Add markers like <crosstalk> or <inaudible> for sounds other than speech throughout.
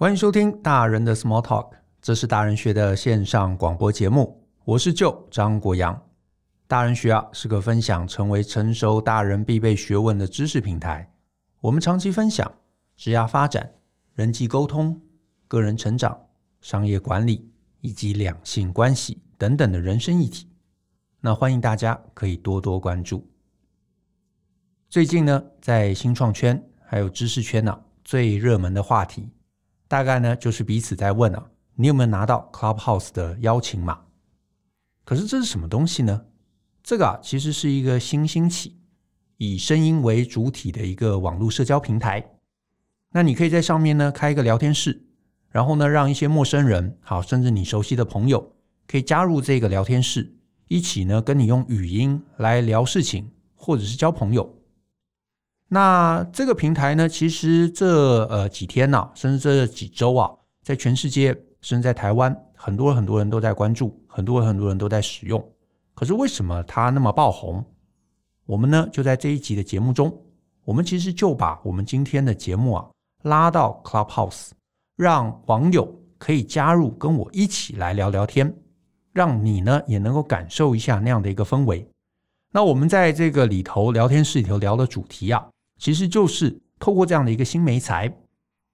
欢迎收听大人的 Small Talk，这是大人学的线上广播节目。我是舅张国阳。大人学啊是个分享成为成熟大人必备学问的知识平台。我们长期分享职业发展、人际沟通、个人成长、商业管理以及两性关系等等的人生议题。那欢迎大家可以多多关注。最近呢，在新创圈还有知识圈呢、最热门的话题。大概呢，就是彼此在问啊，你有没有拿到 Clubhouse 的邀请码？可是这是什么东西呢？这个啊，其实是一个新兴起，以声音为主体的一个网络社交平台。那你可以在上面呢开一个聊天室，然后呢让一些陌生人，好，甚至你熟悉的朋友，可以加入这个聊天室，一起呢跟你用语音来聊事情，或者是交朋友。那这个平台呢，其实这呃几天呐、啊，甚至这几周啊，在全世界，甚至在台湾，很多很多人都在关注，很多很多人都在使用。可是为什么它那么爆红？我们呢，就在这一集的节目中，我们其实就把我们今天的节目啊拉到 Clubhouse，让网友可以加入，跟我一起来聊聊天，让你呢也能够感受一下那样的一个氛围。那我们在这个里头聊天室里头聊的主题啊。其实就是透过这样的一个新媒材，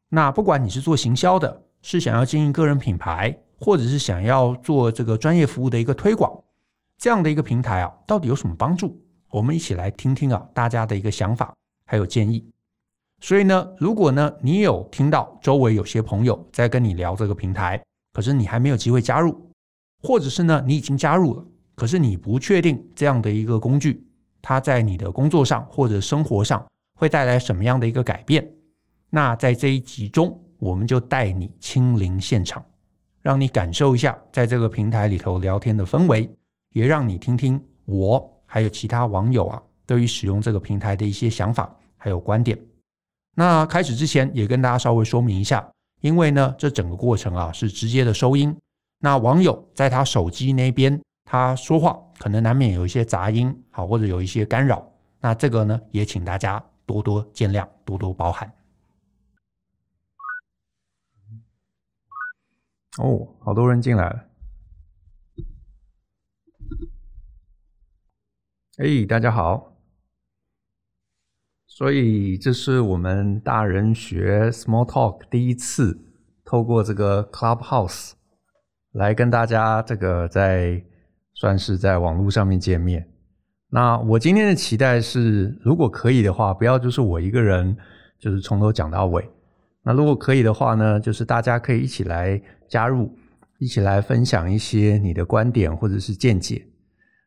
那不管你是做行销的，是想要经营个人品牌，或者是想要做这个专业服务的一个推广，这样的一个平台啊，到底有什么帮助？我们一起来听听啊，大家的一个想法还有建议。所以呢，如果呢你有听到周围有些朋友在跟你聊这个平台，可是你还没有机会加入，或者是呢你已经加入了，可是你不确定这样的一个工具，它在你的工作上或者生活上。会带来什么样的一个改变？那在这一集中，我们就带你亲临现场，让你感受一下在这个平台里头聊天的氛围，也让你听听我还有其他网友啊对于使用这个平台的一些想法还有观点。那开始之前，也跟大家稍微说明一下，因为呢，这整个过程啊是直接的收音，那网友在他手机那边他说话，可能难免有一些杂音，好，或者有一些干扰，那这个呢，也请大家。多多见谅，多多包涵。哦，好多人进来了。哎，大家好。所以这是我们大人学 Small Talk 第一次透过这个 Clubhouse 来跟大家这个在算是在网络上面见面。那我今天的期待是，如果可以的话，不要就是我一个人，就是从头讲到尾。那如果可以的话呢，就是大家可以一起来加入，一起来分享一些你的观点或者是见解。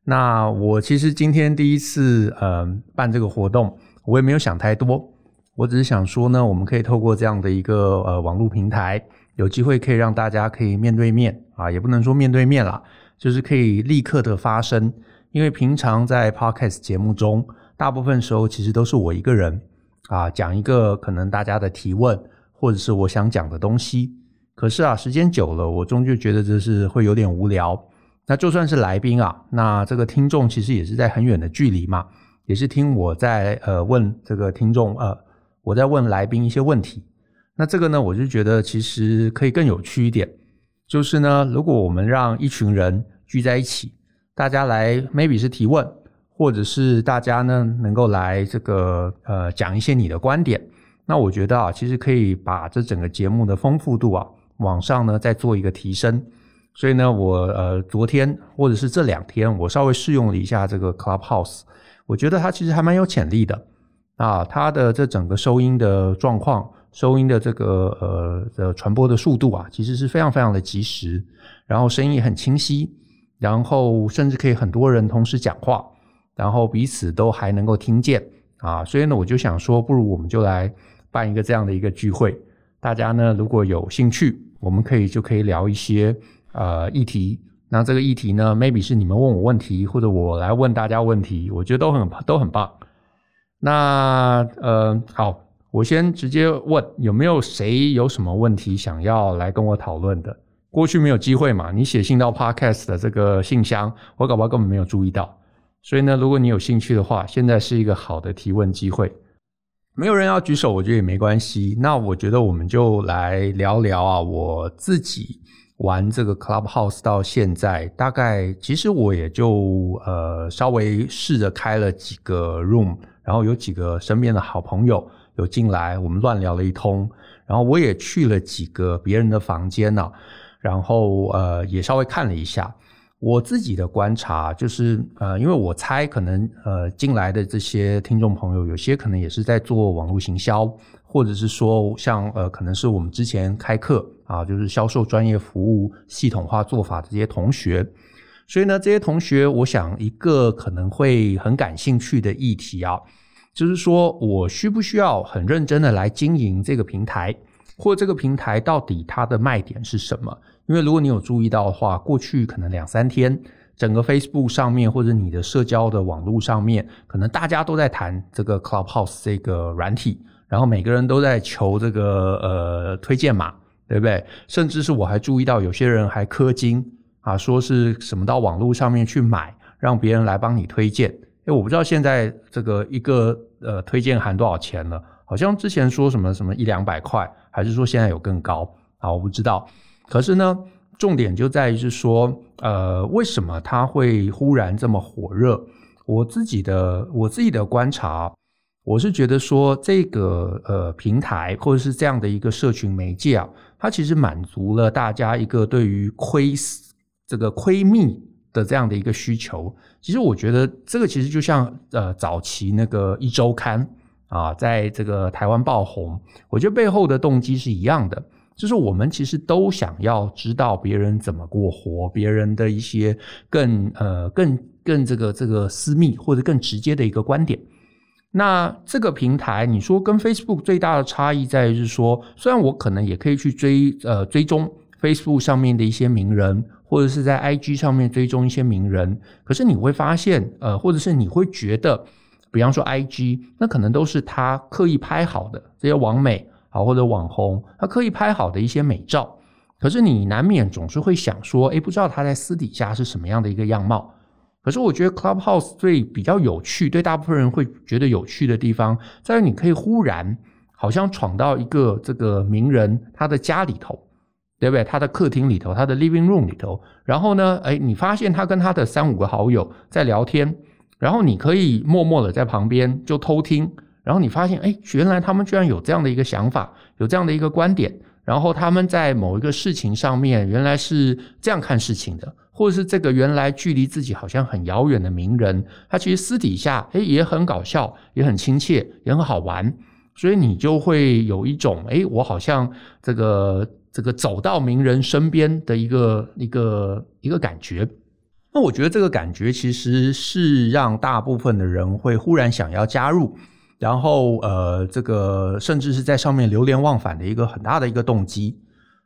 那我其实今天第一次呃办这个活动，我也没有想太多，我只是想说呢，我们可以透过这样的一个呃网络平台，有机会可以让大家可以面对面啊，也不能说面对面啦，就是可以立刻的发声。因为平常在 Podcast 节目中，大部分时候其实都是我一个人啊讲一个可能大家的提问，或者是我想讲的东西。可是啊，时间久了，我终究觉得这是会有点无聊。那就算是来宾啊，那这个听众其实也是在很远的距离嘛，也是听我在呃问这个听众呃我在问来宾一些问题。那这个呢，我就觉得其实可以更有趣一点，就是呢，如果我们让一群人聚在一起。大家来，maybe 是提问，或者是大家呢能够来这个呃讲一些你的观点。那我觉得啊，其实可以把这整个节目的丰富度啊往上呢再做一个提升。所以呢，我呃昨天或者是这两天，我稍微试用了一下这个 Clubhouse，我觉得它其实还蛮有潜力的啊。它的这整个收音的状况，收音的这个呃的传播的速度啊，其实是非常非常的及时，然后声音也很清晰。然后甚至可以很多人同时讲话，然后彼此都还能够听见啊，所以呢，我就想说，不如我们就来办一个这样的一个聚会。大家呢，如果有兴趣，我们可以就可以聊一些呃议题。那这个议题呢，maybe 是你们问我问题，或者我来问大家问题，我觉得都很都很棒。那呃，好，我先直接问，有没有谁有什么问题想要来跟我讨论的？过去没有机会嘛，你写信到 Podcast 的这个信箱，我搞不好根本没有注意到。所以呢，如果你有兴趣的话，现在是一个好的提问机会。没有人要举手，我觉得也没关系。那我觉得我们就来聊聊啊，我自己玩这个 Clubhouse 到现在，大概其实我也就呃稍微试着开了几个 room，然后有几个身边的好朋友有进来，我们乱聊了一通，然后我也去了几个别人的房间呢、啊，然后呃也稍微看了一下。我自己的观察就是，呃，因为我猜可能，呃，进来的这些听众朋友，有些可能也是在做网络行销，或者是说像，呃，可能是我们之前开课啊，就是销售专业服务系统化做法的这些同学，所以呢，这些同学，我想一个可能会很感兴趣的议题啊，就是说我需不需要很认真的来经营这个平台，或这个平台到底它的卖点是什么？因为如果你有注意到的话，过去可能两三天，整个 Facebook 上面或者你的社交的网络上面，可能大家都在谈这个 Clubhouse 这个软体，然后每个人都在求这个呃推荐码，对不对？甚至是我还注意到有些人还氪金啊，说是什么到网络上面去买，让别人来帮你推荐。诶，我不知道现在这个一个呃推荐函多少钱了，好像之前说什么什么一两百块，还是说现在有更高啊？我不知道。可是呢，重点就在于是说，呃，为什么它会忽然这么火热？我自己的我自己的观察，我是觉得说，这个呃平台或者是这样的一个社群媒介啊，它其实满足了大家一个对于窥这个窥密的这样的一个需求。其实我觉得这个其实就像呃早期那个一周刊啊，在这个台湾爆红，我觉得背后的动机是一样的。就是我们其实都想要知道别人怎么过活，别人的一些更呃更更这个这个私密或者更直接的一个观点。那这个平台，你说跟 Facebook 最大的差异在于是说，虽然我可能也可以去追呃追踪 Facebook 上面的一些名人，或者是在 IG 上面追踪一些名人，可是你会发现呃，或者是你会觉得，比方说 IG，那可能都是他刻意拍好的这些网美。好，或者网红，他刻意拍好的一些美照，可是你难免总是会想说，诶，不知道他在私底下是什么样的一个样貌。可是我觉得 Clubhouse 最比较有趣，对大部分人会觉得有趣的地方，在于你可以忽然好像闯到一个这个名人他的家里头，对不对？他的客厅里头，他的 living room 里头，然后呢，诶，你发现他跟他的三五个好友在聊天，然后你可以默默的在旁边就偷听。然后你发现，哎，原来他们居然有这样的一个想法，有这样的一个观点。然后他们在某一个事情上面，原来是这样看事情的，或者是这个原来距离自己好像很遥远的名人，他其实私底下，哎，也很搞笑，也很亲切，也很好玩。所以你就会有一种，哎，我好像这个这个走到名人身边的一个一个一个感觉。那我觉得这个感觉其实是让大部分的人会忽然想要加入。然后，呃，这个甚至是在上面流连忘返的一个很大的一个动机。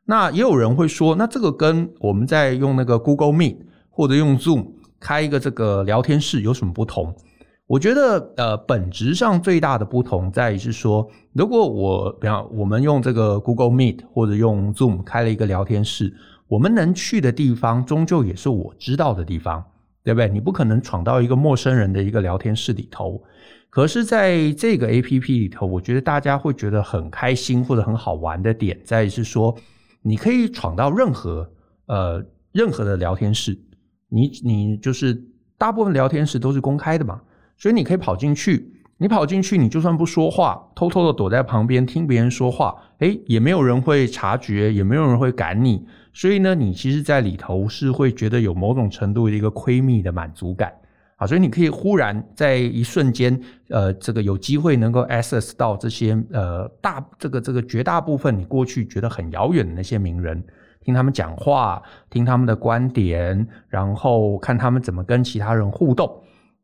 那也有人会说，那这个跟我们在用那个 Google Meet 或者用 Zoom 开一个这个聊天室有什么不同？我觉得，呃，本质上最大的不同在于是说，如果我，比方我们用这个 Google Meet 或者用 Zoom 开了一个聊天室，我们能去的地方终究也是我知道的地方，对不对？你不可能闯到一个陌生人的一个聊天室里头。可是，在这个 APP 里头，我觉得大家会觉得很开心或者很好玩的点，在于是说，你可以闯到任何呃任何的聊天室，你你就是大部分聊天室都是公开的嘛，所以你可以跑进去，你跑进去，你就算不说话，偷偷的躲在旁边听别人说话，诶，也没有人会察觉，也没有人会赶你，所以呢，你其实在里头是会觉得有某种程度的一个窥密的满足感。啊，所以你可以忽然在一瞬间，呃，这个有机会能够 access 到这些呃大这个这个绝大部分你过去觉得很遥远的那些名人，听他们讲话，听他们的观点，然后看他们怎么跟其他人互动，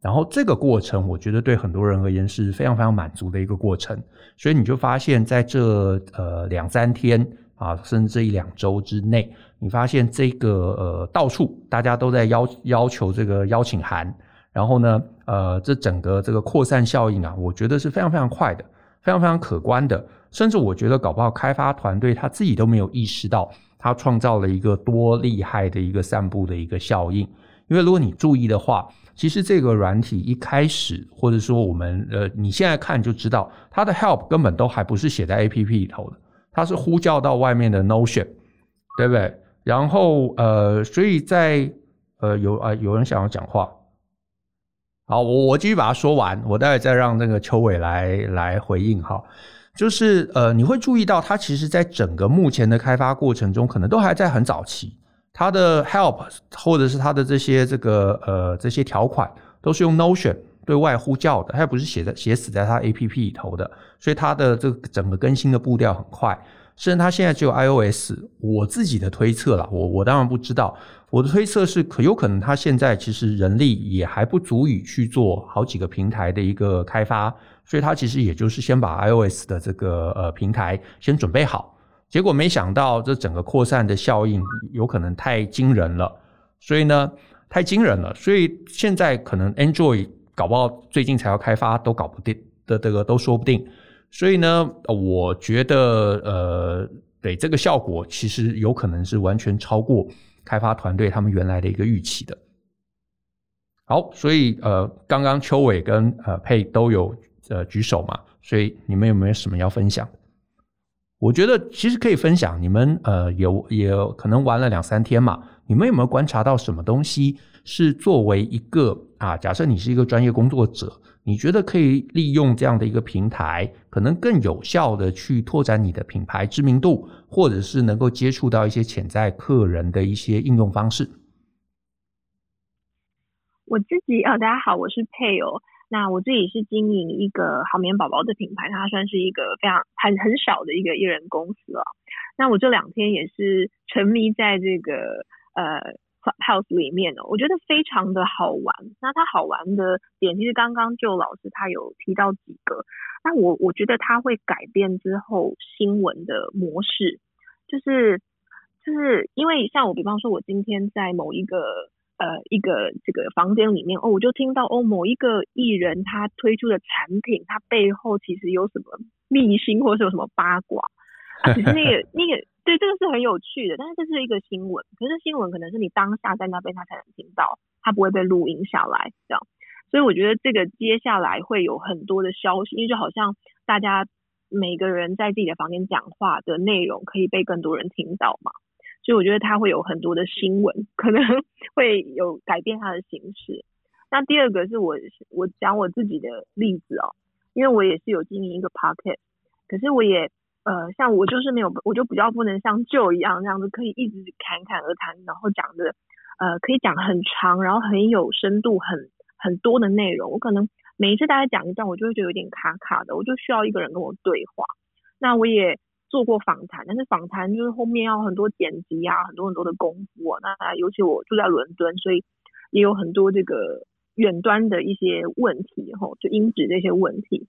然后这个过程，我觉得对很多人而言是非常非常满足的一个过程。所以你就发现，在这呃两三天啊，甚至这一两周之内，你发现这个呃到处大家都在要要求这个邀请函。然后呢，呃，这整个这个扩散效应啊，我觉得是非常非常快的，非常非常可观的。甚至我觉得搞不好开发团队他自己都没有意识到，他创造了一个多厉害的一个散布的一个效应。因为如果你注意的话，其实这个软体一开始，或者说我们呃，你现在看就知道，它的 help 根本都还不是写在 APP 里头的，它是呼叫到外面的 Notion，对不对？然后呃，所以在呃有啊、有人想要讲话，好，我我继续把它说完，我待会再让那个邱伟来来回应哈。就是呃，你会注意到，它其实在整个目前的开发过程中，可能都还在很早期。它的 help 或者是它的这些这个呃这些条款，都是用 Notion 对外呼叫的，它也不是写在写死在它 APP 里头的，所以它的这个整个更新的步调很快。甚至它现在只有 iOS，我自己的推测了，我我当然不知道，我的推测是可有可能它现在其实人力也还不足以去做好几个平台的一个开发。所以他其实也就是先把 iOS 的这个呃平台先准备好，结果没想到这整个扩散的效应有可能太惊人了，所以呢太惊人了，所以现在可能 Android 搞不好最近才要开发都搞不定的这个都说不定，所以呢我觉得呃对这个效果其实有可能是完全超过开发团队他们原来的一个预期的。好，所以呃刚刚邱伟跟呃佩都有。呃，举手嘛，所以你们有没有什么要分享？我觉得其实可以分享。你们呃，有也可能玩了两三天嘛，你们有没有观察到什么东西是作为一个啊？假设你是一个专业工作者，你觉得可以利用这样的一个平台，可能更有效的去拓展你的品牌知名度，或者是能够接触到一些潜在客人的一些应用方式。我自己啊，大家好，我是佩哦。那我自己是经营一个好眠宝宝的品牌，它算是一个非常很很少的一个艺人公司了。那我这两天也是沉迷在这个呃 Clubhouse 里面哦，我觉得非常的好玩。那它好玩的点，其实刚刚就老师他有提到几个。那我我觉得它会改变之后新闻的模式，就是就是因为像我比方说，我今天在某一个。呃，一个这个房间里面哦，我就听到哦，某一个艺人他推出的产品，他背后其实有什么秘辛，或是有什么八卦啊？其实那个那个，<laughs> 对，这个是很有趣的。但是这是一个新闻，可是新闻可能是你当下在那边他才能听到，他不会被录音下来，这样。所以我觉得这个接下来会有很多的消息，因为就好像大家每个人在自己的房间讲话的内容，可以被更多人听到嘛。所以我觉得他会有很多的新闻，可能 <laughs> 会有改变它的形式。那第二个是我我讲我自己的例子哦，因为我也是有经营一个 podcast，可是我也呃像我就是没有，我就比较不能像旧一样这样子可以一直侃侃而谈，然后讲的呃可以讲很长，然后很有深度，很很多的内容。我可能每一次大家讲一段，我就会觉得有点卡卡的，我就需要一个人跟我对话。那我也。做过访谈，但是访谈就是后面要很多剪辑啊，很多很多的功夫。那尤其我住在伦敦，所以也有很多这个远端的一些问题，吼，就音质这些问题。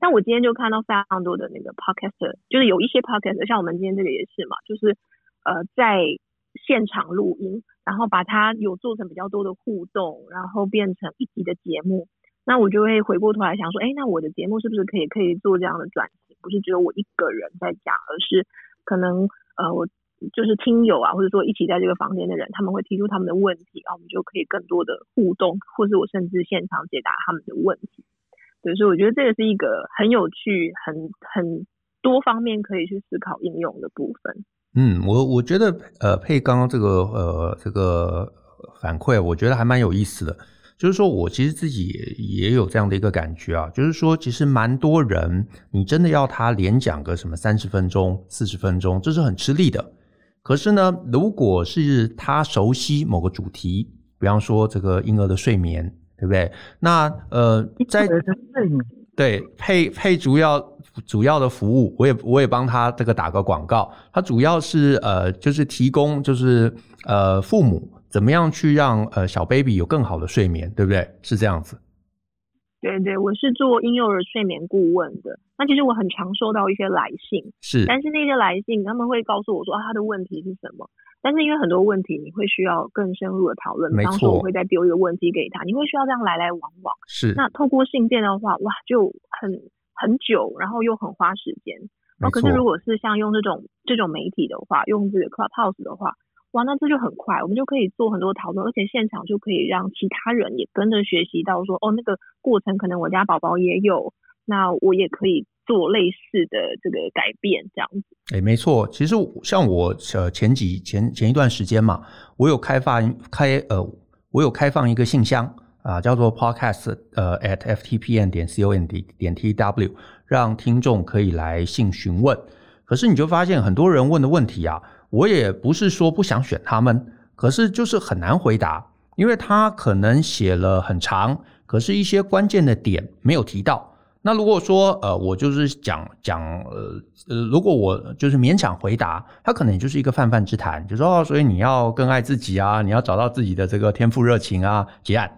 但我今天就看到非常多的那个 podcast，就是有一些 podcast，像我们今天这个也是嘛，就是呃在现场录音，然后把它有做成比较多的互动，然后变成一集的节目。那我就会回过头来想说，哎，那我的节目是不是可以可以做这样的转型？不是只有我一个人在讲，而是可能呃，我就是听友啊，或者说一起在这个房间的人，他们会提出他们的问题啊，我们就可以更多的互动，或是我甚至现场解答他们的问题。对，所以我觉得这个是一个很有趣、很很多方面可以去思考应用的部分。嗯，我我觉得呃，佩刚刚这个呃这个反馈，我觉得还蛮有意思的。就是说，我其实自己也也有这样的一个感觉啊，就是说，其实蛮多人，你真的要他连讲个什么三十分钟、四十分钟，这是很吃力的。可是呢，如果是他熟悉某个主题，比方说这个婴儿的睡眠，对不对？那呃，在对配配主要主要的服务，我也我也帮他这个打个广告，他主要是呃，就是提供就是呃父母。怎么样去让呃小 baby 有更好的睡眠，对不对？是这样子。对对，我是做婴幼儿睡眠顾问的。那其实我很常收到一些来信，是。但是那些来信他们会告诉我说啊，他的问题是什么？但是因为很多问题你会需要更深入的讨论，比方说我会再丢一个问题给他，你会需要这样来来往往。是。那透过信件的话，哇，就很很久，然后又很花时间。没错。可是如果是像用这种这种媒体的话，用这个 Clubhouse 的话。哇，那这就很快，我们就可以做很多讨论，而且现场就可以让其他人也跟着学习到说，哦，那个过程可能我家宝宝也有，那我也可以做类似的这个改变，这样子。哎，没错，其实像我呃前几前前一段时间嘛，我有开发开呃，我有开放一个信箱啊、叫做 podcast 呃 at ftpm 点 com 点 tw，让听众可以来信询问。可是你就发现很多人问的问题啊。我也不是说不想选他们，可是就是很难回答，因为他可能写了很长，可是一些关键的点没有提到。那如果说呃，我就是讲讲呃呃，如果我就是勉强回答，他可能就是一个泛泛之谈，就说哦，所以你要更爱自己啊，你要找到自己的这个天赋热情啊，结案。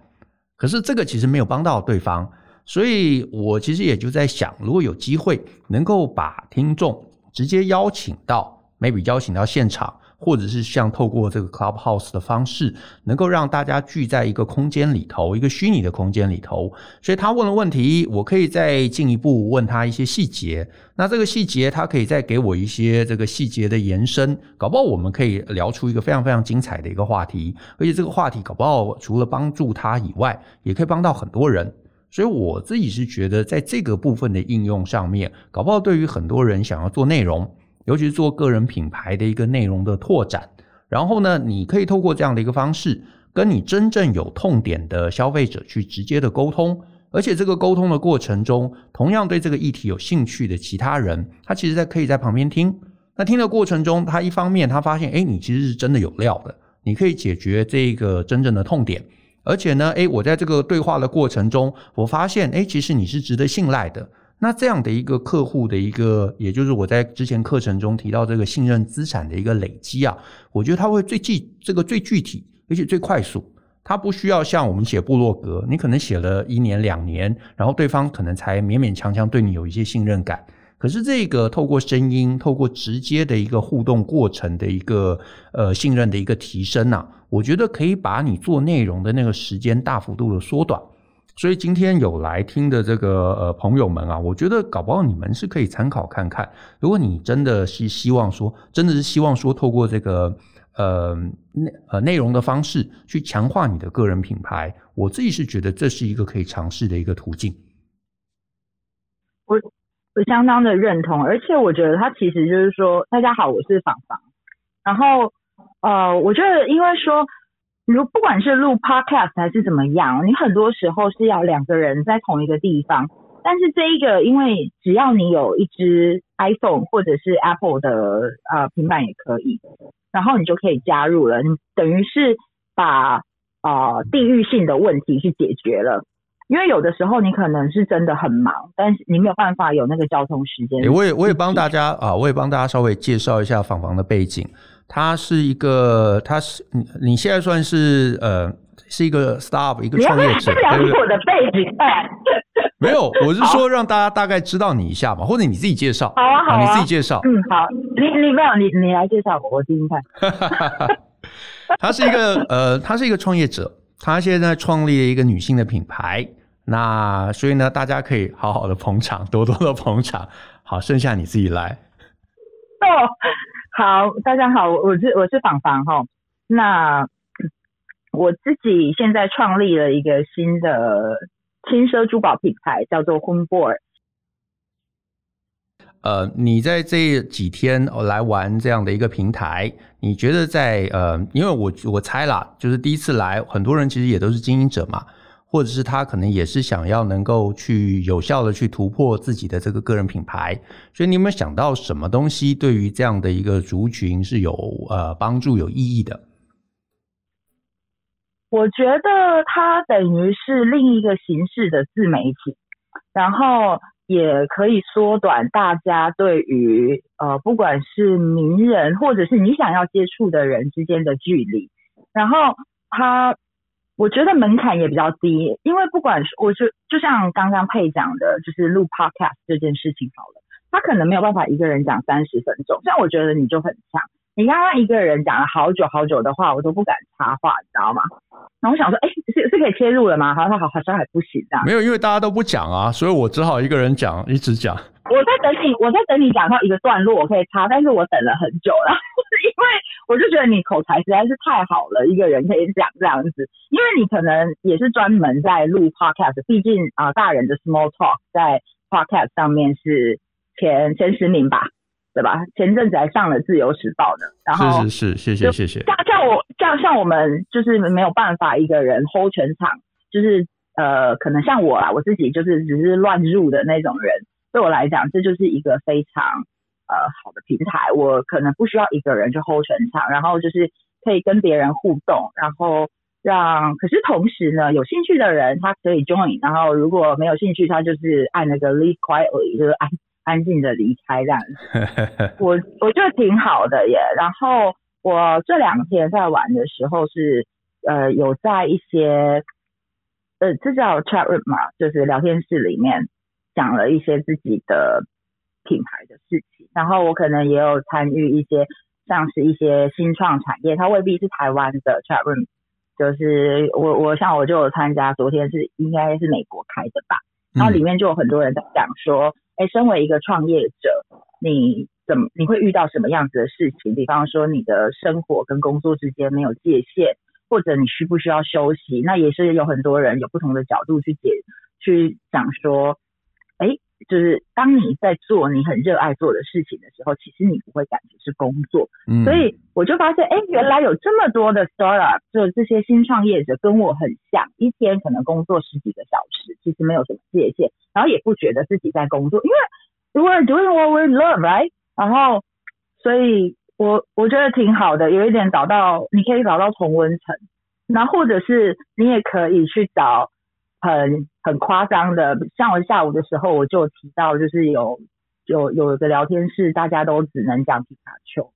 可是这个其实没有帮到对方，所以我其实也就在想，如果有机会能够把听众直接邀请到。Maybe 邀请到现场，或者是像透过这个 Clubhouse 的方式，能够让大家聚在一个空间里头，一个虚拟的空间里头。所以他问了问题，我可以再进一步问他一些细节。那这个细节，他可以再给我一些这个细节的延伸，搞不好我们可以聊出一个非常非常精彩的一个话题。而且这个话题搞不好除了帮助他以外，也可以帮到很多人。所以我自己是觉得，在这个部分的应用上面，搞不好对于很多人想要做内容。尤其是做个人品牌的一个内容的拓展，然后呢，你可以透过这样的一个方式，跟你真正有痛点的消费者去直接的沟通，而且这个沟通的过程中，同样对这个议题有兴趣的其他人，他其实在可以在旁边听。那听的过程中，他一方面他发现，诶，你其实是真的有料的，你可以解决这个真正的痛点，而且呢，诶，我在这个对话的过程中，我发现，诶，其实你是值得信赖的。那这样的一个客户的一个，也就是我在之前课程中提到这个信任资产的一个累积啊，我觉得它会最具这个最具体，而且最快速。它不需要像我们写部落格，你可能写了一年两年，然后对方可能才勉勉强强对你有一些信任感。可是这个透过声音，透过直接的一个互动过程的一个呃信任的一个提升啊，我觉得可以把你做内容的那个时间大幅度的缩短。所以今天有来听的这个呃朋友们啊，我觉得搞不好你们是可以参考看看。如果你真的是希望说，真的是希望说，透过这个呃内呃内容的方式去强化你的个人品牌，我自己是觉得这是一个可以尝试的一个途径。我我相当的认同，而且我觉得他其实就是说，大家好，我是房房，然后呃，我觉得因为说。如不管是录 podcast 还是怎么样，你很多时候是要两个人在同一个地方。但是这一个，因为只要你有一支 iPhone 或者是 Apple 的呃平板也可以，然后你就可以加入了。你等于是把呃地域性的问题去解决了。因为有的时候你可能是真的很忙，但是你没有办法有那个交通时间。欸，我也我也帮大家啊，我也帮大家稍微介绍一下访房的背景。他是一个，他是你你现在算是呃，是一个 startup 一个创业者，对不对？我的背景，没有，<laughs> 我是说让大家大概知道你一下嘛，或者你自己介绍。好啊，好啊，你自己介绍。嗯，好，你你没有，你你来介绍我，我听听看。<laughs> 他是一个呃，他是一个创业者，他现在创立了一个女性的品牌，那所以呢，大家可以好好的捧场，多多的捧场。好，剩下你自己来。哦。好，大家好，我是我是房房哈。那我自己现在创立了一个新的轻奢珠宝品牌，叫做 HomeBoard。呃，你在这几天来玩这样的一个平台，你觉得在呃，因为我我猜啦，就是第一次来，很多人其实也都是经营者嘛。或者是他可能也是想要能够去有效的去突破自己的这个个人品牌，所以你有没有想到什么东西对于这样的一个族群是有呃帮助有意义的？我觉得它等于是另一个形式的自媒体，然后也可以缩短大家对于呃不管是名人或者是你想要接触的人之间的距离，然后它。我觉得门槛也比较低，因为不管是我就就像刚刚佩讲的，就是录 podcast 这件事情好了，他可能没有办法一个人讲三十分钟，像我觉得你就很强，你刚刚一个人讲了好久好久的话，我都不敢插话，你知道吗？然后我想说，哎，是是可以切入了吗？好像好，好像还不行这样。没有，因为大家都不讲啊，所以我只好一个人讲，一直讲。我在等你，我在等你讲到一个段落，我可以插，但是我等了很久了，<laughs> 因为我就觉得你口才实在是太好了，一个人可以讲这样子。因为你可能也是专门在录 podcast，毕竟啊、呃，大人的 small talk 在 podcast 上面是前前十名吧。对吧？前阵子还上了《自由时报》呢，然后是是是，谢谢谢谢。像像我像像我们就是没有办法一个人 hold 全场，就是呃，可能像我啊，我自己就是只是乱入的那种人。对我来讲，这就是一个非常呃好的平台，我可能不需要一个人去 hold 全场，然后就是可以跟别人互动，然后让可是同时呢，有兴趣的人他可以 join，然后如果没有兴趣，他就是按那个 leave quietly，就是按。安静的离开这样子，我我觉得挺好的耶。然后我这两天在玩的时候是呃有在一些呃这叫 chat room 嘛，就是聊天室里面讲了一些自己的品牌的事情。然后我可能也有参与一些像是一些新创产业，它未必是台湾的 chat room，就是我我像我就有参加，昨天是应该是美国开的吧。然后里面就有很多人在讲说。哎，身为一个创业者，你怎么你会遇到什么样子的事情？比方说，你的生活跟工作之间没有界限，或者你需不需要休息？那也是有很多人有不同的角度去解，去想说，就是当你在做你很热爱做的事情的时候，其实你不会感觉是工作。嗯，所以我就发现，哎，原来有这么多的 startup，就这些新创业者跟我很像，一天可能工作十几个小时，其实没有什么界限，然后也不觉得自己在工作，因为 we're doing what we love，right？然后，所以我我觉得挺好的，有一点找到，你可以找到同温层，那或者是你也可以去找。很很夸张的，像我下午的时候我就提到，就是有有有个聊天室，大家都只能讲皮卡丘，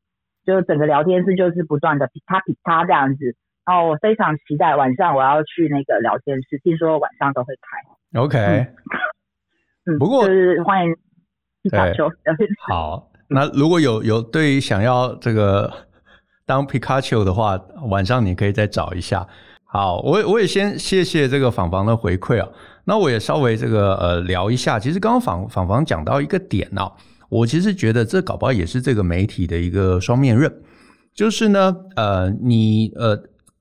就整个聊天室就是不断的皮卡皮卡这样子。然后我非常期待晚上我要去那个聊天室，听说晚上都会开。OK，<laughs> 嗯，不过就是欢迎皮卡丘。<laughs> 好，那如果有有对想要这个当皮卡丘的话，晚上你可以再找一下。好，我我也先谢谢这个访访的回馈啊。那我也稍微这个呃聊一下。其实刚刚访访访讲到一个点啊，我其实觉得这搞不好也是这个媒体的一个双面刃。就是呢，呃，你呃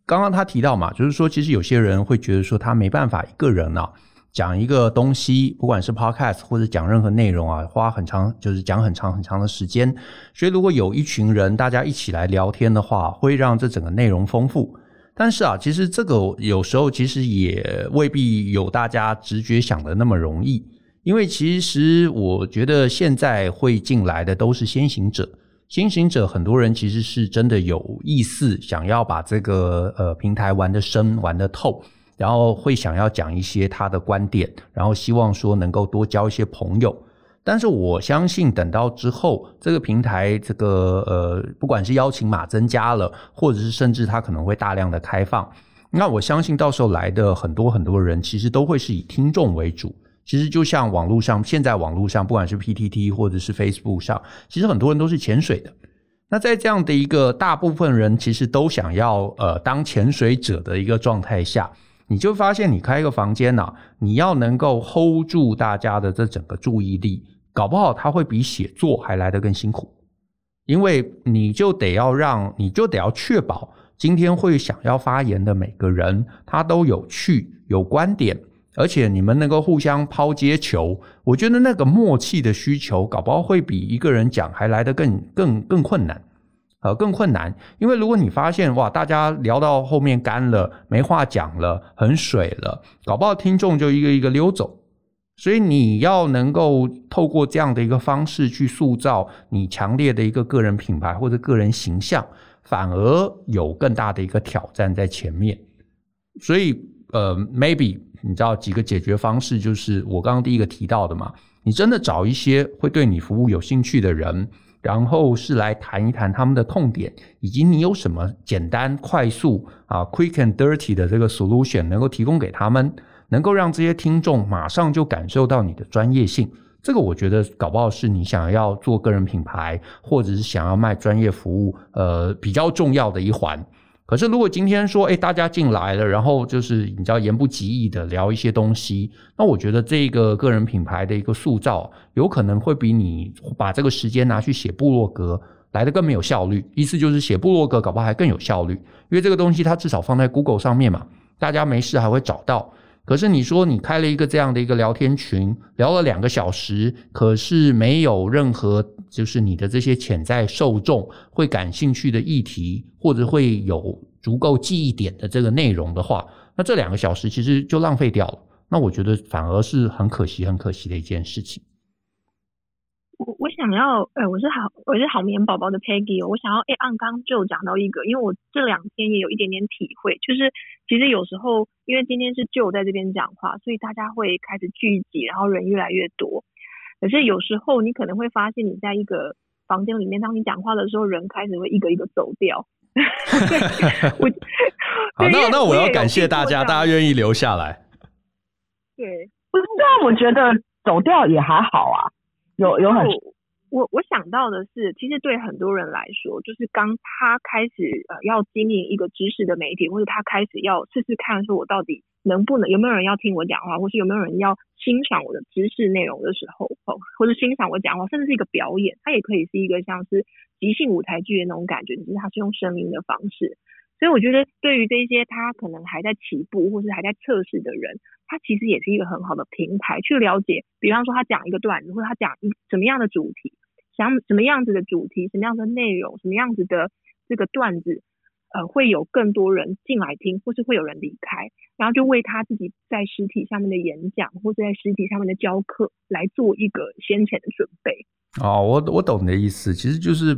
刚刚他提到嘛，就是说其实有些人会觉得说他没办法一个人啊讲一个东西，不管是 podcast 或者讲任何内容啊，花很长就是讲很长很长的时间。所以如果有一群人大家一起来聊天的话，会让这整个内容丰富。但是啊，其实这个有时候其实也未必有大家直觉想的那么容易，因为其实我觉得现在会进来的都是先行者，先行者很多人其实是真的有意思，想要把这个呃平台玩得深、玩得透，然后会想要讲一些他的观点，然后希望说能够多交一些朋友。但是我相信，等到之后这个平台，这个呃，不管是邀请码增加了，或者是甚至它可能会大量的开放，那我相信到时候来的很多很多人，其实都会是以听众为主。其实就像网络上，现在网络上，不管是 PTT 或者是 Facebook 上，其实很多人都是潜水的。那在这样的一个大部分人其实都想要呃当潜水者的一个状态下，你就发现你开一个房间呐，你要能够 hold 住大家的这整个注意力。搞不好他会比写作还来得更辛苦，因为你就得要让，你就得要确保今天会想要发言的每个人，他都有趣、有观点，而且你们能够互相抛接球。我觉得那个默契的需求，搞不好会比一个人讲还来得更、更、更困难，呃，更困难。因为如果你发现哇，大家聊到后面干了，没话讲了，很水了，搞不好听众就一个一个溜走。所以你要能够透过这样的一个方式去塑造你强烈的一个个人品牌或者个人形象，反而有更大的一个挑战在前面。所以呃，maybe 你知道几个解决方式，就是我刚刚第一个提到的嘛，你真的找一些会对你服务有兴趣的人，然后是来谈一谈他们的痛点，以及你有什么简单快速啊 quick and dirty 的这个 solution 能够提供给他们。能够让这些听众马上就感受到你的专业性，这个我觉得搞不好是你想要做个人品牌，或者是想要卖专业服务，呃，比较重要的一环。可是如果今天说，哎，大家进来了，然后就是你知道言不及义的聊一些东西，那我觉得这个个人品牌的一个塑造，有可能会比你把这个时间拿去写部落格来得更没有效率。意思就是写部落格搞不好还更有效率，因为这个东西它至少放在 Google 上面嘛，大家没事还会找到。可是你说你开了一个这样的一个聊天群，聊了两个小时，可是没有任何就是你的这些潜在受众会感兴趣的议题，或者会有足够记忆点的这个内容的话，那这两个小时其实就浪费掉了。那我觉得反而是很可惜、很可惜的一件事情。想要，呃，我是好，我是好眠宝宝的 Peggy，我想要，哎，按刚就讲到一个，因为我这两天也有一点点体会，就是其实有时候，因为今天是就在这边讲话，所以大家会开始聚集，然后人越来越多。可是有时候你可能会发现，你在一个房间里面，当你讲话的时候，人开始会一个一个走掉。<laughs> 我好，那那我要感谢大家，大家愿意留下来。对，不是这样，我觉得走掉也还好啊。有有很，我我想到的是，其实对很多人来说，就是刚他开始呃要经营一个知识的媒体，或者他开始要试试看，说我到底能不能有没有人要听我讲话，或是有没有人要欣赏我的知识内容的时候，哦，或者欣赏我讲话，甚至是一个表演，它也可以是一个像是即兴舞台剧的那种感觉，只是它是用声音的方式。所以我觉得，对于这些他可能还在起步或是还在测试的人，他其实也是一个很好的平台，去了解，比方说他讲一个段子，或者他讲一什么样的主题，想什么样子的主题，什么样的内容，什么样子的这个段子，呃，会有更多人进来听，或是会有人离开，然后就为他自己在实体上面的演讲，或者在实体上面的教课来做一个先前的准备。哦，我我懂你的意思，其实就是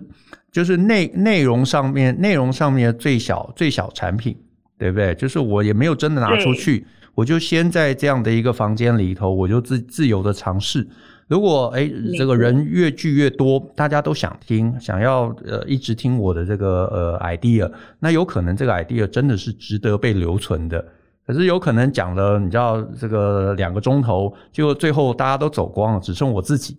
就是内内容上面内容上面最小最小产品，对不对？就是我也没有真的拿出去，我就先在这样的一个房间里头，我就自自由的尝试。如果诶这个人越聚越多，大家都想听，想要呃一直听我的这个呃 idea，那有可能这个 idea 真的是值得被留存的。可是有可能讲了，你知道这个两个钟头，结果最后大家都走光了，只剩我自己。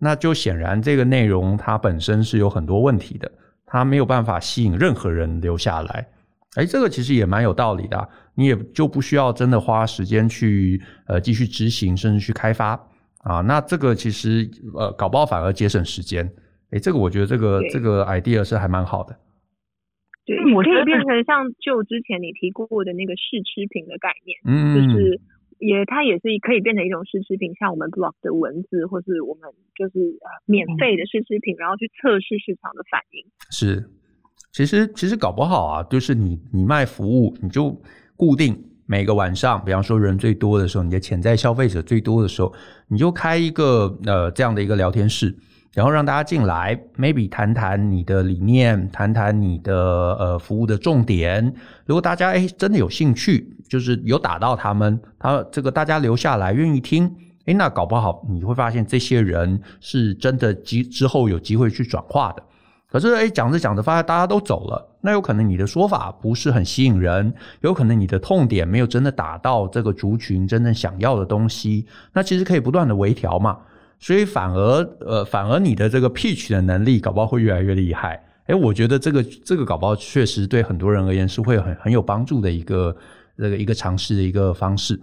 那就显然这个内容它本身是有很多问题的，它没有办法吸引任何人留下来。哎，这个其实也蛮有道理的啊，你也就不需要真的花时间去呃继续执行，甚至去开发啊。那这个其实呃搞不好反而节省时间。哎，这个我觉得这个这个 idea 是还蛮好的。对，我可以变成像就之前你提过的那个试吃品的概念，嗯，就是。也，它也是可以变成一种试吃品，像我们 blog 的文字，或是我们就是呃免费的试吃品，然后去测试市场的反应。是，其实其实搞不好啊，就是你你卖服务，你就固定每个晚上，比方说人最多的时候，你的潜在消费者最多的时候，你就开一个呃这样的一个聊天室。然后让大家进来，maybe 谈谈你的理念，谈谈你的呃服务的重点。如果大家诶真的有兴趣，就是有打到他们，他这个大家留下来愿意听，诶那搞不好你会发现这些人是真的之之后有机会去转化的。可是诶讲着讲着发现大家都走了，那有可能你的说法不是很吸引人，有可能你的痛点没有真的打到这个族群真正想要的东西，那其实可以不断的微调嘛。所以反而呃，反而你的这个 pitch 的能力搞不好会越来越厉害。哎，我觉得这个这个搞不好确实对很多人而言是会很很有帮助的一个这个一个尝试的一个方式。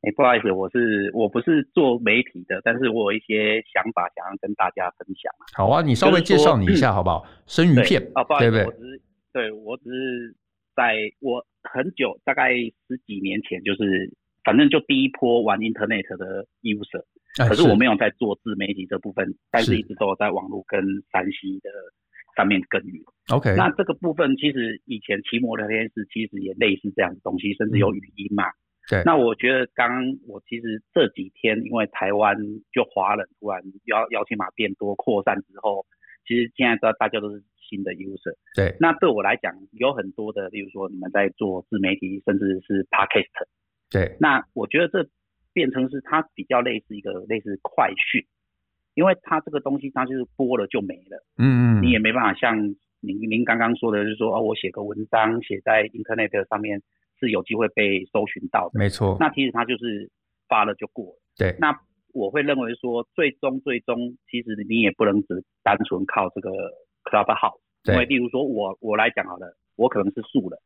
哎，不好意思，我是我不是做媒体的，但是我有一些想法想要跟大家分享。好啊，你稍微介绍你一下好不好？生鱼片啊，不好意思，我只是对我只是在我很久大概十几年前就是。反正就第一波玩 Internet 的 user，可是我没有在做自媒体这部分，但是一直都有在网络跟山西的上面耕耘。OK，那这个部分其实以前骑摩聊天室其实也类似这样的东西，甚至有语音嘛。对、嗯。那我觉得刚我其实这几天因为台湾就华人突然邀邀请码变多扩散之后，其实现在大大家都是新的 user。对。那对我来讲有很多的，例如说你们在做自媒体，甚至是 podcast。对，那我觉得这变成是它比较类似一个类似快讯，因为它这个东西它就是播了就没了，嗯嗯，你也没办法像您您刚刚说的，就是说哦，我写个文章写在 Internet 上面是有机会被搜寻到的，没错。那其实它就是发了就过了，对。那我会认为说，最终最终其实你也不能只单纯靠这个 Clubhouse，因为例如说我我来讲好了，我可能是素人，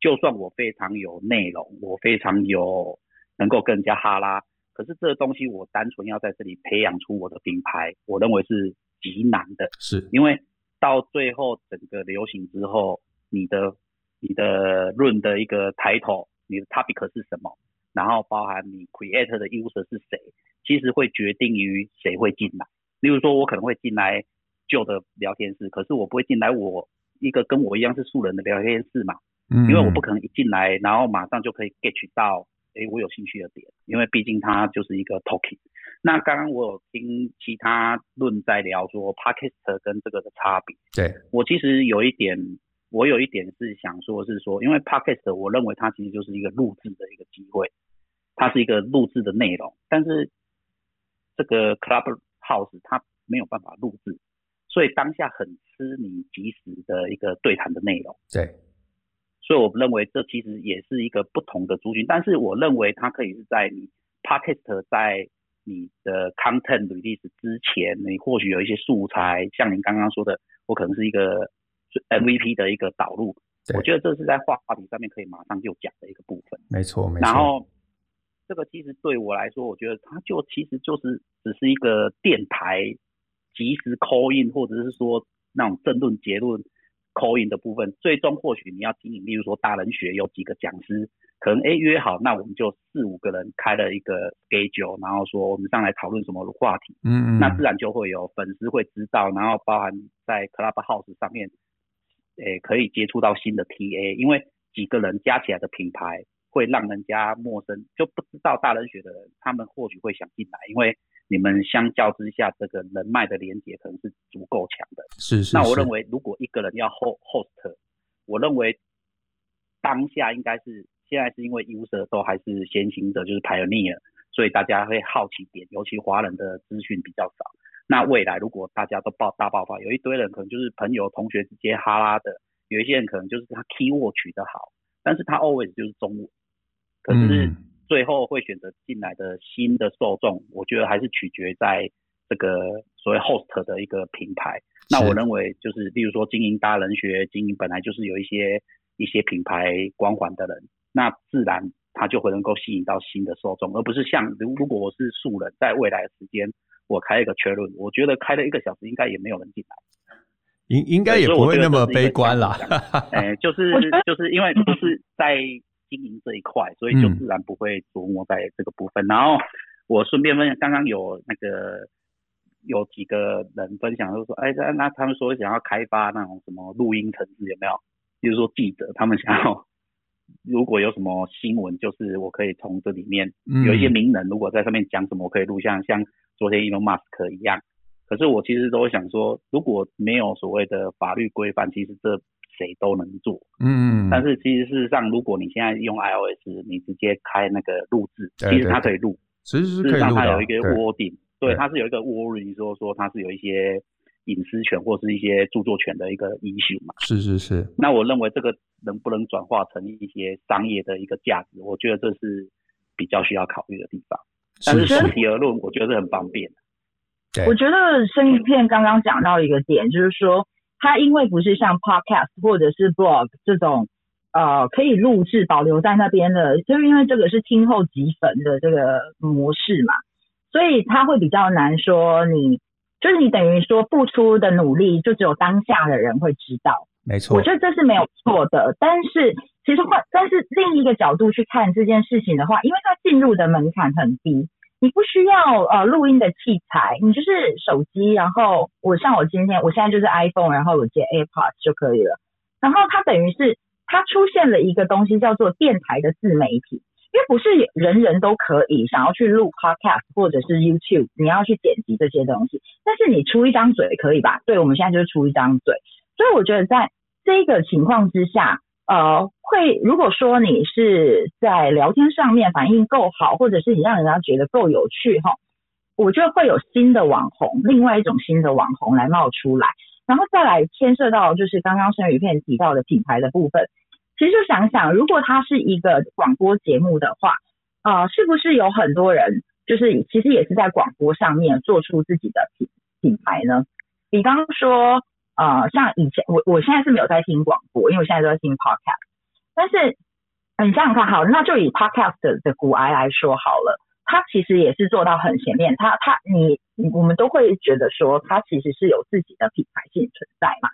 就算我非常有内容，我非常有能够跟人家哈拉，可是这个东西我单纯要在这里培养出我的品牌，我认为是极难的。是因为到最后整个流行之后，你的你的论的一个 title，你的 topic 是什么，然后包含你 create 的 user 是谁，其实会决定于谁会进来。例如说，我可能会进来。旧的聊天室，可是我不会进来我一个跟我一样是素人的聊天室嘛，嗯，因为我不可能一进来，然后马上就可以 get 到，哎，我有兴趣的点，因为毕竟它就是一个 talking。那刚刚我有听其他论在聊说 podcast 跟这个的差别，对，我其实有一点，我有一点是想说，是说，因为 podcast 我认为它其实就是一个录制的一个机会，它是一个录制的内容，但是这个 Clubhouse 它没有办法录制。所以当下很吃你即时的一个对谈的内容，对，所以我认为这其实也是一个不同的族群，但是我认为它可以是在你 Podcast 在你的 content release 之前，你或许有一些素材，像您刚刚说的，我可能是一个 MVP 的一个导入，我觉得这是在话题上面可以马上就讲的一个部分，没错，没错。然后这个其实对我来说，我觉得它就其实就是只是一个电台。即时 call in 或者是说那种政论结论 call in 的部分，最终或许你要经营，例如说大人学有几个讲师，可能哎约好，那我们就四五个人开了一个 schedule，然后说我们上来讨论什么话题，嗯嗯，那自然就会有粉丝会知道，然后包含在 Clubhouse 上面，诶可以接触到新的 TA，因为几个人加起来的品牌会让人家陌生，就不知道大人学的人，他们或许会想进来，因为。你们相较之下，这个人脉的连接可能是足够强的。是是，是。那我认为，如果一个人要 host host，我认为当下应该是现在是因为 user 都还是先行者，就是 pioneer，所以大家会好奇点，尤其华人的资讯比较少。那未来如果大家都爆大爆发，有一堆人可能就是朋友同学之间哈拉的，有一些人可能就是他 keyword 取得好，但是他 always 就是中文，可是。嗯最后会选择进来的新的受众，我觉得还是取决在这个所谓 host 的一个品牌。那我认为就是，例如说经营大人学，经营本来就是有一些一些品牌光环的人，那自然他就会能够吸引到新的受众，而不是像如如果我是素人，在未来的时间我开一个 chat room，我觉得开了一个小时应该也没有人进来，应应该也不会那么悲观啦。<laughs> 哎，就是就是因为不是在。经营这一块，所以就自然不会琢磨在这个部分。嗯、然后我顺便问，刚刚有那个有几个人分享，就说，哎，那那他们说想要开发那种什么录音程式，有没有？就是说记者，他们想要 <laughs> 如果有什么新闻，就是我可以从这里面有一些名人，如果在上面讲什么，我可以录像，像昨天 Elon Musk 一样。可是我其实都会想说，如果没有所谓的法律规范，其实这。谁都能做，嗯，但是其实事实上，如果你现在用 iOS，你直接开那个录制，其实它可以录，其实是事实上它有一个 wording，对，它是有一个 wording，说说它是有一些隐私权或是一些著作权的一个 issue 嘛，是是是。那我认为这个能不能转化成一些商业的一个价值，我觉得这是比较需要考虑的地方。但是总体而论，我觉得是很方便。对，我觉得生鱼片刚刚讲到一个点，就是说。它因为不是像 podcast 或者是 blog 这种，呃，可以录制保留在那边的，就是因为这个是听后即焚的这个模式嘛，所以它会比较难说你，就是你等于说付出的努力，就只有当下的人会知道。没错，我觉得这是没有错的。但是其实换，但是另一个角度去看这件事情的话，因为它进入的门槛很低。你不需要呃录音的器材，你就是手机，然后我像我今天我现在就是 iPhone，然后我接 AirPods 就可以了。然后它等于是它出现了一个东西叫做电台的自媒体，因为不是人人都可以想要去录 Podcast 或者是 YouTube，你要去剪辑这些东西。但是你出一张嘴可以吧？对，我们现在就是出一张嘴。所以我觉得在这个情况之下。呃，会如果说你是在聊天上面反应够好，或者是你让人家觉得够有趣哈，我觉得会有新的网红，另外一种新的网红来冒出来，然后再来牵涉到就是刚刚生鱼片提到的品牌的部分。其实就想想，如果它是一个广播节目的话，啊、呃，是不是有很多人就是其实也是在广播上面做出自己的品品牌呢？比方说。呃，像以前我我现在是没有在听广播，因为我现在都在听 podcast。但是你想想看，好，那就以 podcast 的的骨癌来说好了，它其实也是做到很前面。它它你我们都会觉得说，它其实是有自己的品牌性存在嘛。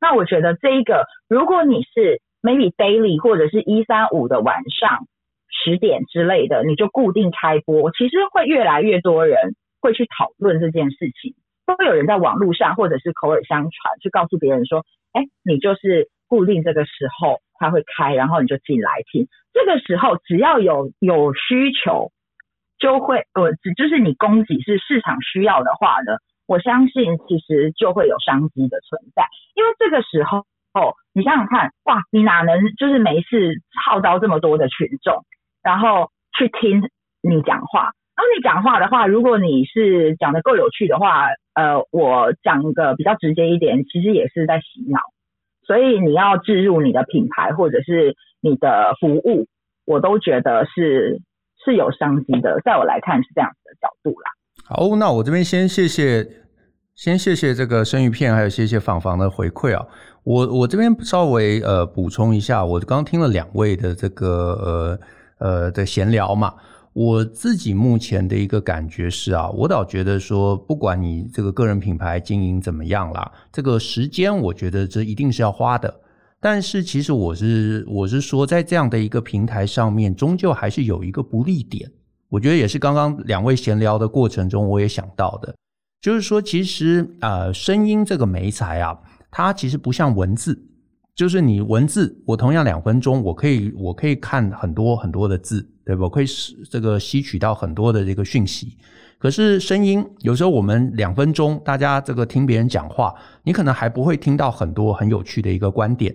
那我觉得这一个，如果你是 maybe daily 或者是一三五的晚上十点之类的，你就固定开播，其实会越来越多人会去讨论这件事情。都会有人在网络上或者是口耳相传，去告诉别人说，哎，你就是固定这个时候他会开，然后你就进来听。这个时候只要有有需求，就会呃，就是你供给是市场需要的话呢，我相信其实就会有商机的存在。因为这个时候，哦，你想想看，哇，你哪能就是没事号召这么多的群众，然后去听你讲话？当你讲话的话，如果你是讲得够有趣的话，呃，我讲个比较直接一点，其实也是在洗脑。所以你要置入你的品牌或者是你的服务，我都觉得是是有商机的。在我来看是这样子的角度啦。好，那我这边先谢谢，先谢谢这个生鱼片，还有谢谢坊坊的回馈啊。我我这边稍微呃补充一下，我刚听了两位的这个呃呃的闲聊嘛。我自己目前的一个感觉是啊，我倒觉得说，不管你这个个人品牌经营怎么样啦，这个时间我觉得这一定是要花的。但是其实我是我是说，在这样的一个平台上面，终究还是有一个不利点。我觉得也是刚刚两位闲聊的过程中，我也想到的，就是说，其实呃，声音这个媒材啊，它其实不像文字。就是你文字，我同样两分钟，我可以我可以看很多很多的字，对吧？我可以使这个吸取到很多的这个讯息。可是声音，有时候我们两分钟，大家这个听别人讲话，你可能还不会听到很多很有趣的一个观点。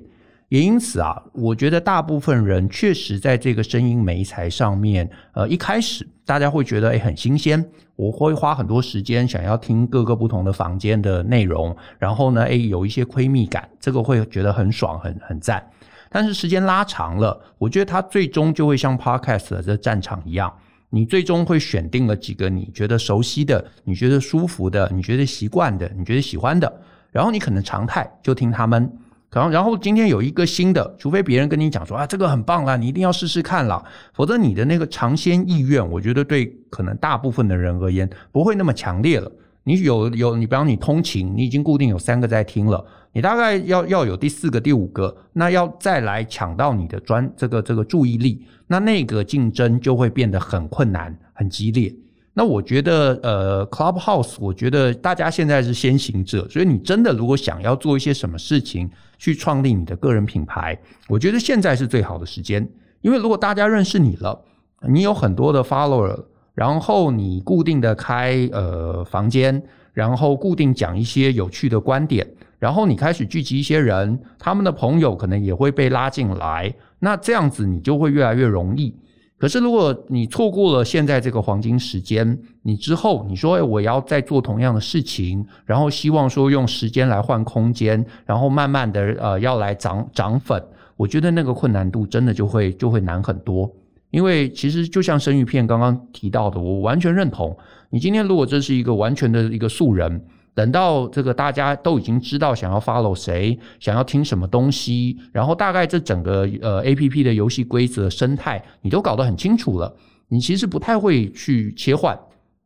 也因此啊，我觉得大部分人确实在这个声音媒材上面，呃，一开始大家会觉得诶很新鲜，我会花很多时间想要听各个不同的房间的内容，然后呢，诶有一些窥秘感，这个会觉得很爽，很很赞。但是时间拉长了，我觉得它最终就会像 Podcast 的这战场一样，你最终会选定了几个你觉得熟悉的、你觉得舒服的、你觉得习惯的、你觉得喜欢的，然后你可能常态就听他们。然后，然后今天有一个新的，除非别人跟你讲说啊，这个很棒啦，你一定要试试看啦，否则你的那个尝鲜意愿，我觉得对可能大部分的人而言不会那么强烈了。你有有，你比方你通勤，你已经固定有三个在听了，你大概要要有第四个、第五个，那要再来抢到你的专这个这个注意力，那那个竞争就会变得很困难、很激烈。那我觉得，呃，Clubhouse，我觉得大家现在是先行者，所以你真的如果想要做一些什么事情，去创立你的个人品牌，我觉得现在是最好的时间。因为如果大家认识你了，你有很多的 follower，然后你固定的开呃房间，然后固定讲一些有趣的观点，然后你开始聚集一些人，他们的朋友可能也会被拉进来，那这样子你就会越来越容易。可是，如果你错过了现在这个黄金时间，你之后你说，哎，我要再做同样的事情，然后希望说用时间来换空间，然后慢慢的呃要来涨涨粉，我觉得那个困难度真的就会就会难很多。因为其实就像生鱼片刚刚提到的，我完全认同。你今天如果这是一个完全的一个素人。等到这个大家都已经知道想要 follow 谁，想要听什么东西，然后大概这整个呃 APP 的游戏规则生态你都搞得很清楚了，你其实不太会去切换，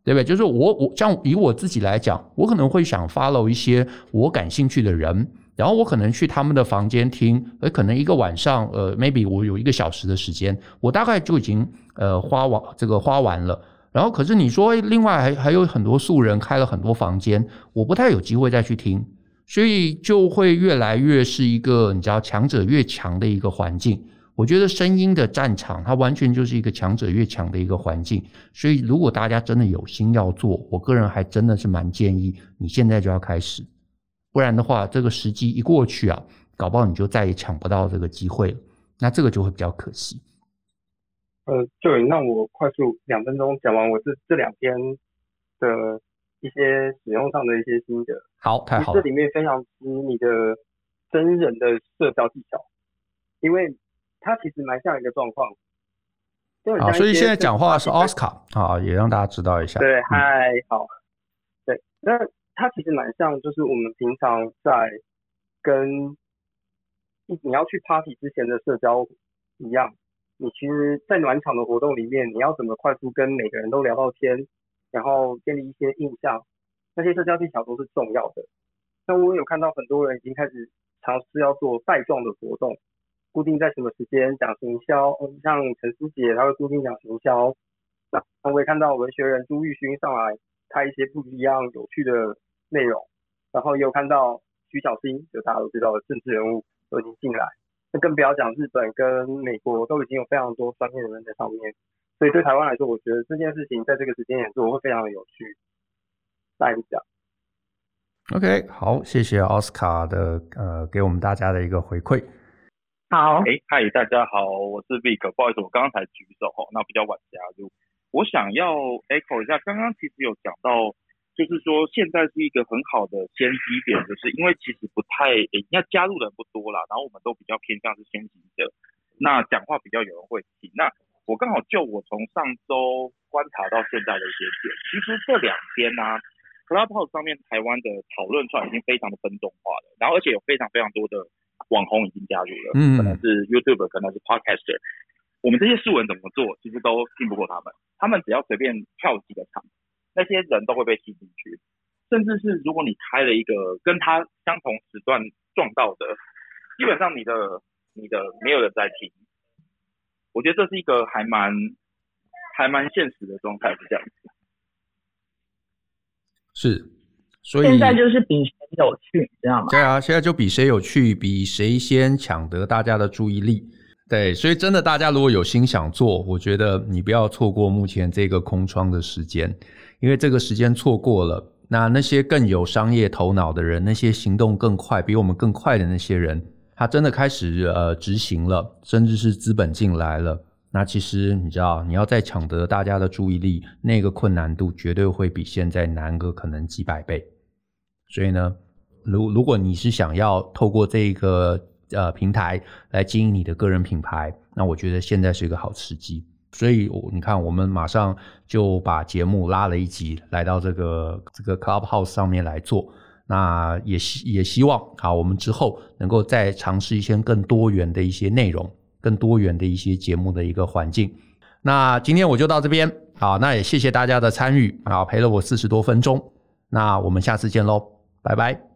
对不对？就是我我像以我自己来讲，我可能会想 follow 一些我感兴趣的人，然后我可能去他们的房间听，可能一个晚上呃 maybe 我有一个小时的时间，我大概就已经呃花完这个花完了。然后，可是你说，另外还还有很多素人开了很多房间，我不太有机会再去听，所以就会越来越是一个你知道强者越强的一个环境。我觉得声音的战场，它完全就是一个强者越强的一个环境。所以，如果大家真的有心要做，我个人还真的是蛮建议你现在就要开始，不然的话，这个时机一过去啊，搞不好你就再也抢不到这个机会了，那这个就会比较可惜。呃，就那我快速两分钟讲完我这这两天的一些使用上的一些心得。好，太好了。这里面非常吃你的真人的社交技巧，因为它其实蛮像一个状况。好，所以现在讲话是奥斯卡啊，也让大家知道一下。对，嗨、嗯，好。对，那它其实蛮像，就是我们平常在跟你你要去 party 之前的社交一样，你其实，在暖场的活动里面，你要怎么快速跟每个人都聊到天，然后建立一些印象，那些社交技巧都是重要的。那我有看到很多人已经开始尝试要做带状的活动，固定在什么时间讲行销，像陈思杰他会固定讲行销。那我也看到文学人朱玉勋上来开一些不一样有趣的内容，然后也有看到徐小新，就大家都知道的政治人物都已经进来，那更不要讲日本跟美国都已经有非常多专业的人在上面，所以对台湾来说，我觉得这件事情在这个时间点做会非常的有趣。大家讲。OK，好，谢谢奥斯卡的呃给我们大家的一个回馈。好，哎，嗨，大家好，我是 Vic，不好意思，我刚刚才举手哦，那比较晚加入。我想要 echo 一下，刚刚其实有讲到，就是说现在是一个很好的先机点，就是因为其实不太，诶，要加入的人不多啦，然后我们都比较偏向是先行者，那讲话比较有人会听。那我刚好就我从上周观察到现在的一些点，其实这两天呢、啊。Clubhouse 上面台湾的讨论串已经非常的分众化了，然后而且有非常非常多的网红已经加入了，嗯，可能是 YouTuber，可能是 Podcaster，我们这些素人怎么做，其实都拼不过他们，他们只要随便跳几个场，那些人都会被吸进去，甚至是如果你开了一个跟他相同时段撞到的，基本上你的你的没有人在听，我觉得这是一个还蛮还蛮现实的状态，是这样子。是，所以现在就是比谁有趣，知道吗？对啊，现在就比谁有趣，比谁先抢得大家的注意力。对，所以真的，大家如果有心想做，我觉得你不要错过目前这个空窗的时间，因为这个时间错过了，那那些更有商业头脑的人，那些行动更快、比我们更快的那些人，他真的开始呃执行了，甚至是资本进来了。那其实你知道，你要再抢得大家的注意力，那个困难度绝对会比现在难个可能几百倍。所以呢，如如果你是想要透过这个呃平台来经营你的个人品牌，那我觉得现在是一个好时机。所以，我你看，我们马上就把节目拉了一集，来到这个这个 Clubhouse 上面来做。那也希也希望啊，我们之后能够再尝试一些更多元的一些内容。更多元的一些节目的一个环境，那今天我就到这边，好，那也谢谢大家的参与，啊，陪了我四十多分钟，那我们下次见喽，拜拜。